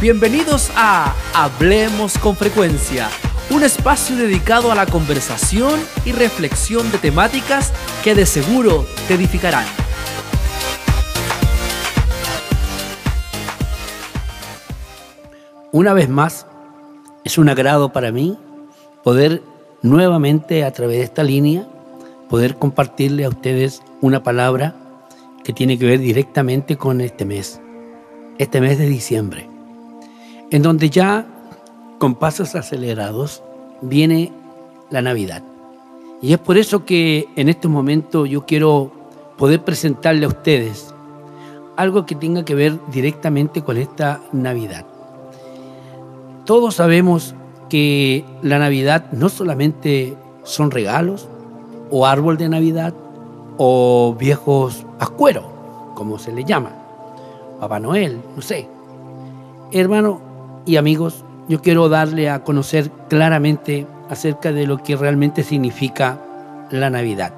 Bienvenidos a Hablemos con Frecuencia, un espacio dedicado a la conversación y reflexión de temáticas que de seguro te edificarán. Una vez más, es un agrado para mí poder nuevamente a través de esta línea, poder compartirle a ustedes una palabra que tiene que ver directamente con este mes, este mes de diciembre, en donde ya con pasos acelerados viene la Navidad. Y es por eso que en este momento yo quiero poder presentarle a ustedes algo que tenga que ver directamente con esta Navidad. Todos sabemos que la Navidad no solamente son regalos o árbol de Navidad o viejos pascueros, como se le llama, Papá Noel, no sé. Hermano y amigos, yo quiero darle a conocer claramente acerca de lo que realmente significa la Navidad.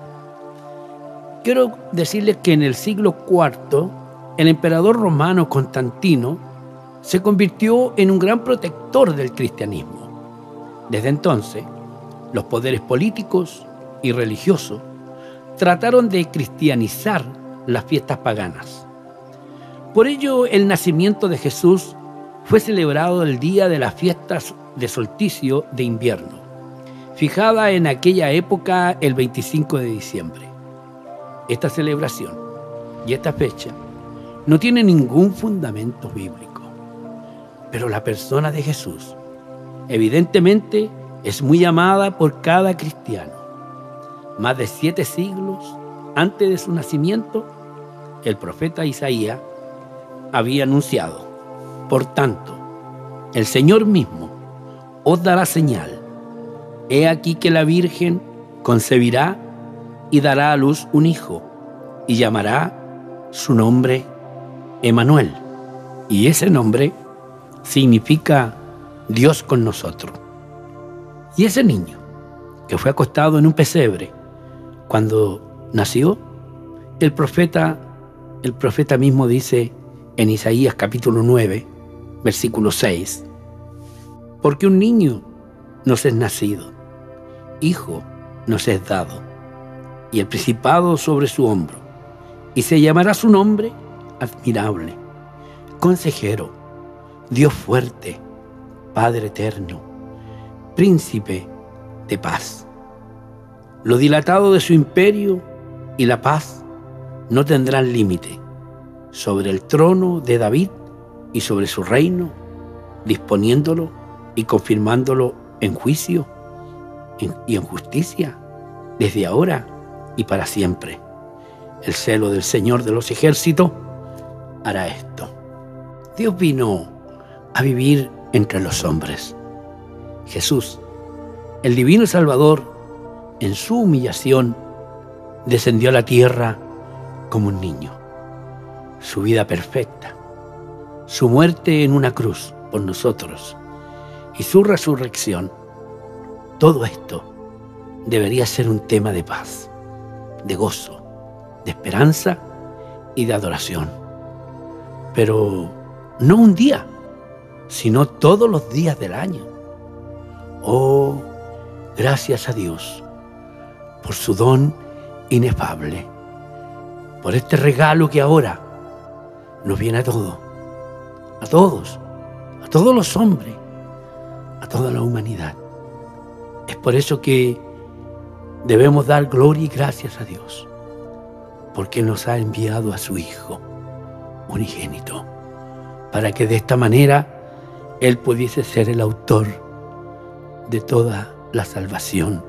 Quiero decirles que en el siglo IV, el emperador romano Constantino se convirtió en un gran protector del cristianismo. Desde entonces, los poderes políticos y religiosos trataron de cristianizar las fiestas paganas. Por ello, el nacimiento de Jesús fue celebrado el día de las fiestas de solsticio de invierno, fijada en aquella época el 25 de diciembre. Esta celebración y esta fecha no tiene ningún fundamento bíblico, pero la persona de Jesús evidentemente es muy amada por cada cristiano más de siete siglos antes de su nacimiento, el profeta Isaías había anunciado, por tanto, el Señor mismo os dará señal. He aquí que la Virgen concebirá y dará a luz un hijo y llamará su nombre Emanuel. Y ese nombre significa Dios con nosotros. Y ese niño que fue acostado en un pesebre cuando nació, el profeta, el profeta mismo dice en Isaías capítulo 9, versículo 6, porque un niño nos es nacido, hijo nos es dado, y el principado sobre su hombro, y se llamará su nombre admirable, consejero, Dios fuerte, Padre eterno, príncipe de paz. Lo dilatado de su imperio y la paz no tendrán límite sobre el trono de David y sobre su reino, disponiéndolo y confirmándolo en juicio y en justicia, desde ahora y para siempre. El celo del Señor de los ejércitos hará esto. Dios vino a vivir entre los hombres. Jesús, el divino Salvador, en su humillación, descendió a la tierra como un niño. Su vida perfecta, su muerte en una cruz por nosotros y su resurrección, todo esto debería ser un tema de paz, de gozo, de esperanza y de adoración. Pero no un día, sino todos los días del año. Oh, gracias a Dios por su don inefable, por este regalo que ahora nos viene a todos, a todos, a todos los hombres, a toda la humanidad. Es por eso que debemos dar gloria y gracias a Dios, porque nos ha enviado a su Hijo unigénito, para que de esta manera Él pudiese ser el autor de toda la salvación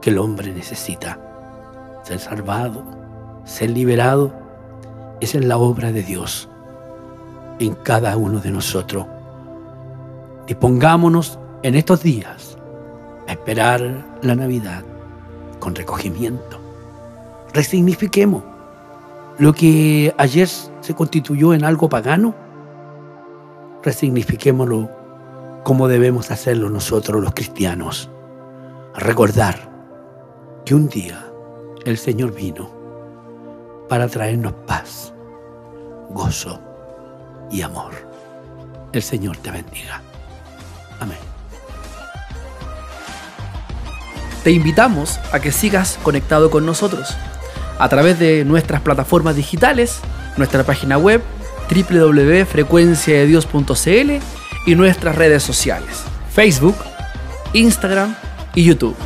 que el hombre necesita. Ser salvado, ser liberado, esa es la obra de Dios en cada uno de nosotros. Dispongámonos en estos días a esperar la Navidad con recogimiento. Resignifiquemos lo que ayer se constituyó en algo pagano. Resignifiquémoslo como debemos hacerlo nosotros los cristianos. Recordar que un día el Señor vino para traernos paz, gozo y amor. El Señor te bendiga. Amén. Te invitamos a que sigas conectado con nosotros a través de nuestras plataformas digitales, nuestra página web www.frecuenciadedios.cl y nuestras redes sociales, Facebook, Instagram y YouTube.